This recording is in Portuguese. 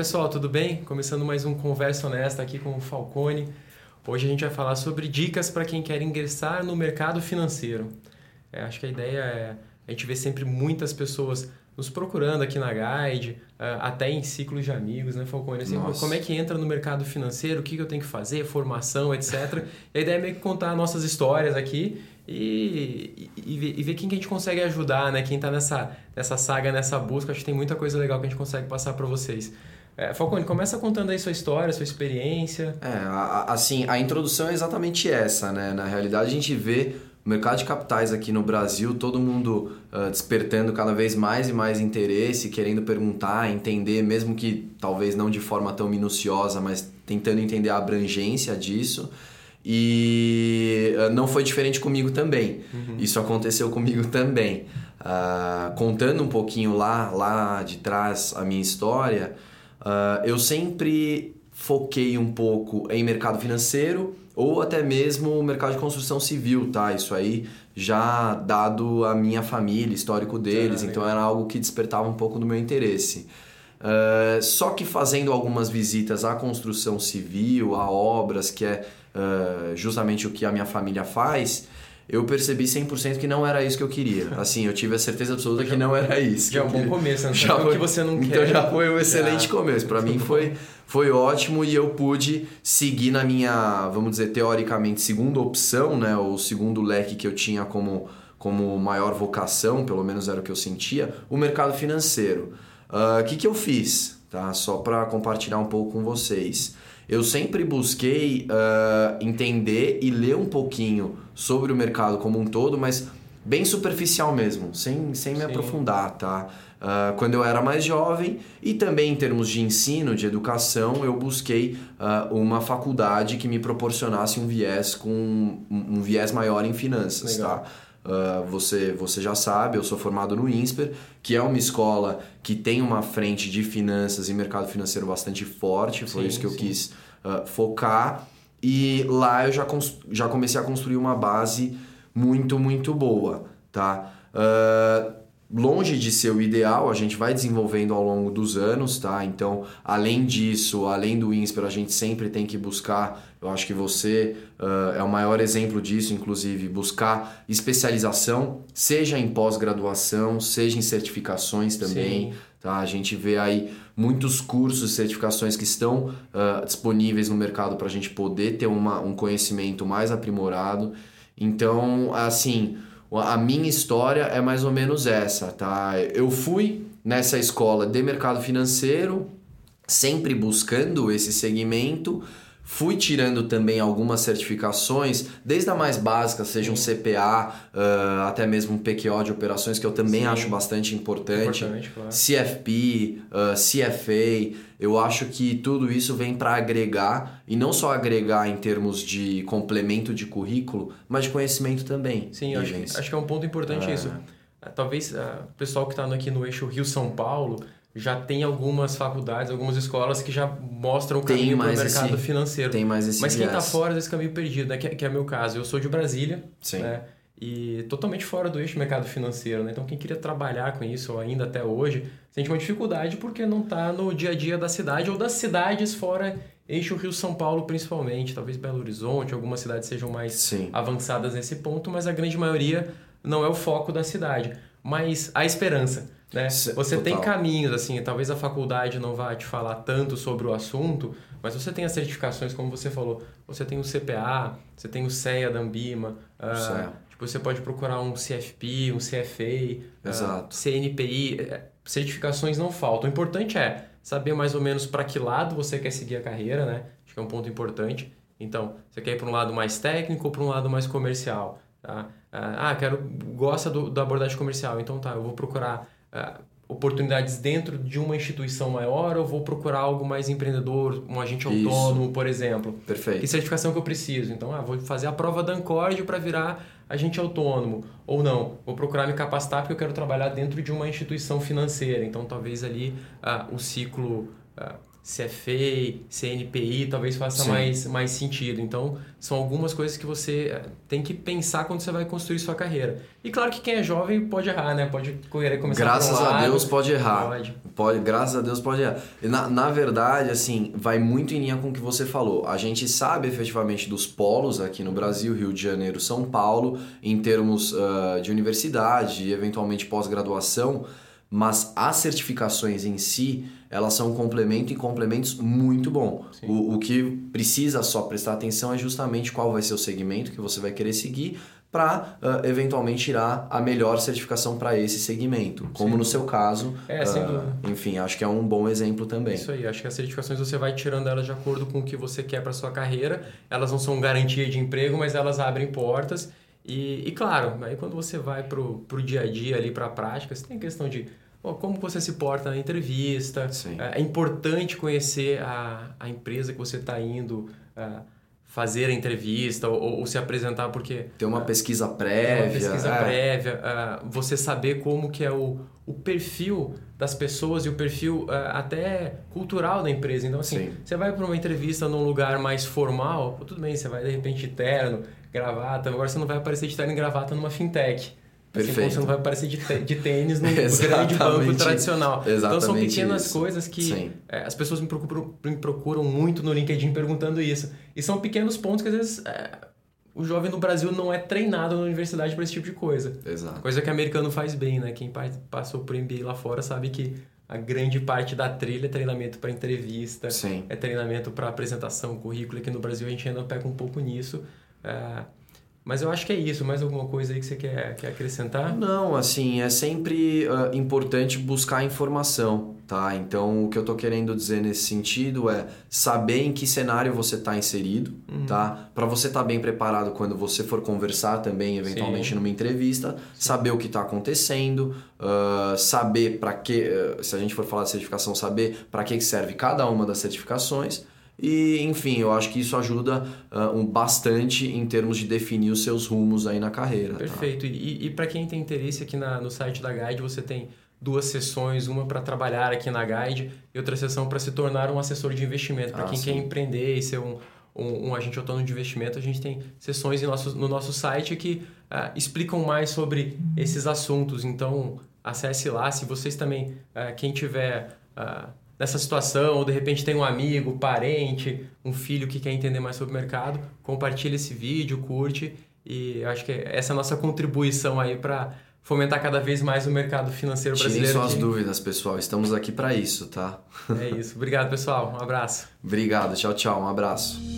pessoal, tudo bem? Começando mais um Conversa Honesta aqui com o Falcone. Hoje a gente vai falar sobre dicas para quem quer ingressar no mercado financeiro. É, acho que a ideia é a gente vê sempre muitas pessoas nos procurando aqui na Guide, uh, até em ciclos de amigos, né, Falcone? Assim, como é que entra no mercado financeiro, o que, eu tenho que fazer, formação, etc. e a ideia é meio que contar nossas histórias aqui e, e, ver, e ver quem que a gente consegue ajudar, né? Quem está nessa, nessa saga, nessa busca. Acho que tem muita coisa legal que a gente consegue passar para vocês. É, Falcone, começa contando aí sua história, sua experiência. É, assim, a introdução é exatamente essa, né? Na realidade, a gente vê o mercado de capitais aqui no Brasil, todo mundo uh, despertando cada vez mais e mais interesse, querendo perguntar, entender, mesmo que talvez não de forma tão minuciosa, mas tentando entender a abrangência disso. E uh, não foi diferente comigo também. Uhum. Isso aconteceu comigo também. Uh, contando um pouquinho lá, lá de trás a minha história, eu sempre foquei um pouco em mercado financeiro ou até mesmo o mercado de construção civil, tá? Isso aí já dado a minha família, histórico deles, então era algo que despertava um pouco do meu interesse. Uh, só que fazendo algumas visitas à construção civil, a obras, que é uh, justamente o que a minha família faz, eu percebi 100% que não era isso que eu queria. Assim, eu tive a certeza absoluta que não era isso. Já é um bom começo, né? Já foi, que você não então quer. Então já foi um excelente já. começo. Para mim foi, foi ótimo e eu pude seguir na minha, vamos dizer, teoricamente, segunda opção, né? O segundo leque que eu tinha como, como maior vocação, pelo menos era o que eu sentia, o mercado financeiro. O uh, ah, que, que eu fiz? Tá? Só para compartilhar um pouco com vocês eu sempre busquei uh, entender e ler um pouquinho sobre o mercado como um todo, mas bem superficial mesmo, sem, sem me Sim. aprofundar, tá? Uh, quando eu era mais jovem e também em termos de ensino, de educação, eu busquei uh, uma faculdade que me proporcionasse um viés com um, um viés maior em finanças, Legal. tá? Uh, você, você já sabe, eu sou formado no INSPER, que é uma escola que tem uma frente de finanças e mercado financeiro bastante forte, foi sim, isso que eu quis uh, focar. E lá eu já, já comecei a construir uma base muito, muito boa, tá? Uh, longe de ser o ideal, a gente vai desenvolvendo ao longo dos anos, tá? Então, além disso, além do INSPER, a gente sempre tem que buscar, eu acho que você uh, é o maior exemplo disso, inclusive, buscar especialização, seja em pós-graduação, seja em certificações também, Sim. tá? A gente vê aí muitos cursos e certificações que estão uh, disponíveis no mercado para a gente poder ter uma, um conhecimento mais aprimorado. Então, assim, a minha história é mais ou menos essa, tá? Eu fui nessa escola de mercado financeiro, sempre buscando esse segmento, Fui tirando também algumas certificações, desde a mais básica, seja um CPA, uh, até mesmo um PQO de operações, que eu também Sim. acho bastante importante. importante claro. CFP, uh, CFA. Eu acho que tudo isso vem para agregar, e não só agregar em termos de complemento de currículo, mas de conhecimento também. Sim, acho, acho, que é um ponto importante é. isso. Talvez uh, o pessoal que está aqui no eixo Rio-São Paulo já tem algumas faculdades, algumas escolas que já mostram o caminho para o mercado esse, financeiro. Tem mais esse Mas quem está fora desse caminho perdido, né? que, que é meu caso, eu sou de Brasília, Sim. né? E totalmente fora do eixo mercado financeiro, né? Então quem queria trabalhar com isso ainda até hoje, sente uma dificuldade porque não está no dia a dia da cidade ou das cidades fora eixo Rio-São Paulo principalmente, talvez Belo Horizonte, algumas cidades sejam mais Sim. avançadas nesse ponto, mas a grande maioria não é o foco da cidade. Mas a esperança né? Você Total. tem caminhos, assim, talvez a faculdade não vá te falar tanto sobre o assunto, mas você tem as certificações, como você falou, você tem o CPA, você tem o CEA da Ambima, uh, tipo, você pode procurar um CFP, um CFA, uh, ah, CNPI, é, certificações não faltam. O importante é saber mais ou menos para que lado você quer seguir a carreira, né? Acho que é um ponto importante. Então, você quer ir para um lado mais técnico ou para um lado mais comercial? Tá? Ah, quero, gosta do, da abordagem comercial, então tá, eu vou procurar uh, oportunidades dentro de uma instituição maior ou vou procurar algo mais empreendedor, um agente Isso. autônomo, por exemplo? Perfeito. Que certificação que eu preciso? Então, ah, vou fazer a prova da Ancord para virar agente autônomo. Ou não, vou procurar me capacitar porque eu quero trabalhar dentro de uma instituição financeira. Então, talvez ali uh, o ciclo... Uh, CFA, CNPI, talvez faça mais, mais sentido. Então, são algumas coisas que você eh, tem que pensar quando você vai construir sua carreira. E claro que quem é jovem pode errar, né? Pode correr começar Graças um a Deus pode errar. Pode. pode. Graças a Deus pode errar. Na, na verdade, assim, vai muito em linha com o que você falou. A gente sabe efetivamente dos polos aqui no Brasil, Rio de Janeiro, São Paulo, em termos uh, de universidade e eventualmente pós-graduação, mas as certificações em si elas são um complemento e complementos muito bom. O, o que precisa só prestar atenção é justamente qual vai ser o segmento que você vai querer seguir para uh, eventualmente tirar a melhor certificação para esse segmento, como no seu caso. É, uh, Enfim, acho que é um bom exemplo também. Isso aí, acho que as certificações você vai tirando elas de acordo com o que você quer para sua carreira. Elas não são garantia de emprego, mas elas abrem portas. E, e claro, aí quando você vai para o dia a dia ali para a prática, você tem questão de como você se porta na entrevista. É, é importante conhecer a, a empresa que você está indo uh, fazer a entrevista ou, ou, se apresentar, porque... Tem uma uh, pesquisa prévia. Tem uma pesquisa é. prévia. Uh, você saber como que é o, o perfil das pessoas e o perfil até cultural da empresa. Então, assim, Sim. você vai para uma entrevista num lugar mais formal, tudo bem, você vai de repente terno, gravata, agora você não vai aparecer de terno e gravata numa fintech. Perfeito. Assim você não vai aparecer de, de tênis no grande banco tradicional. Exatamente então são pequenas isso. coisas que é, as pessoas me procuram, me procuram muito no LinkedIn perguntando isso. E são pequenos pontos que às vezes é, o jovem no Brasil não é treinado na universidade para esse tipo de coisa. Exato. Coisa que o americano faz bem, né? Quem passou por MBA lá fora sabe que a grande parte da trilha é treinamento para entrevista, Sim. é treinamento para apresentação, currículo. Aqui no Brasil a gente ainda pega um pouco nisso. É, mas eu acho que é isso. Mais alguma coisa aí que você quer, quer acrescentar? Não, assim, é sempre uh, importante buscar informação, tá? Então, o que eu tô querendo dizer nesse sentido é saber em que cenário você está inserido, uhum. tá? Para você estar tá bem preparado quando você for conversar também, eventualmente Sim. numa entrevista, Sim. saber o que está acontecendo, uh, saber para que, uh, se a gente for falar de certificação, saber para que serve cada uma das certificações e, enfim, eu acho que isso ajuda uh, um, bastante em termos de definir os seus rumos aí na carreira. Tá? Perfeito. Tá? E, e para quem tem interesse aqui na, no site da Guide, você tem duas sessões, uma para trabalhar aqui na Guide e outra sessão para se tornar um assessor de investimento. Para ah, quem sim. quer empreender e ser um, um, um, agente autônomo de investimento, a gente tem sessões nosso, no nosso site que uh, explicam mais sobre esses assuntos. Então, acesse lá. Se vocês também, uh, quem tiver... Uh, nessa situação, ou de repente tem um amigo, parente, um filho que quer entender mais sobre o mercado, compartilha esse vídeo, curte e acho que essa é a nossa contribuição aí para fomentar cada vez mais o mercado financeiro brasileiro. Tirem suas dúvidas, pessoal. Estamos aqui para isso, tá? É isso. Obrigado, pessoal. Um abraço. Obrigado. Tchau, tchau. Um abraço.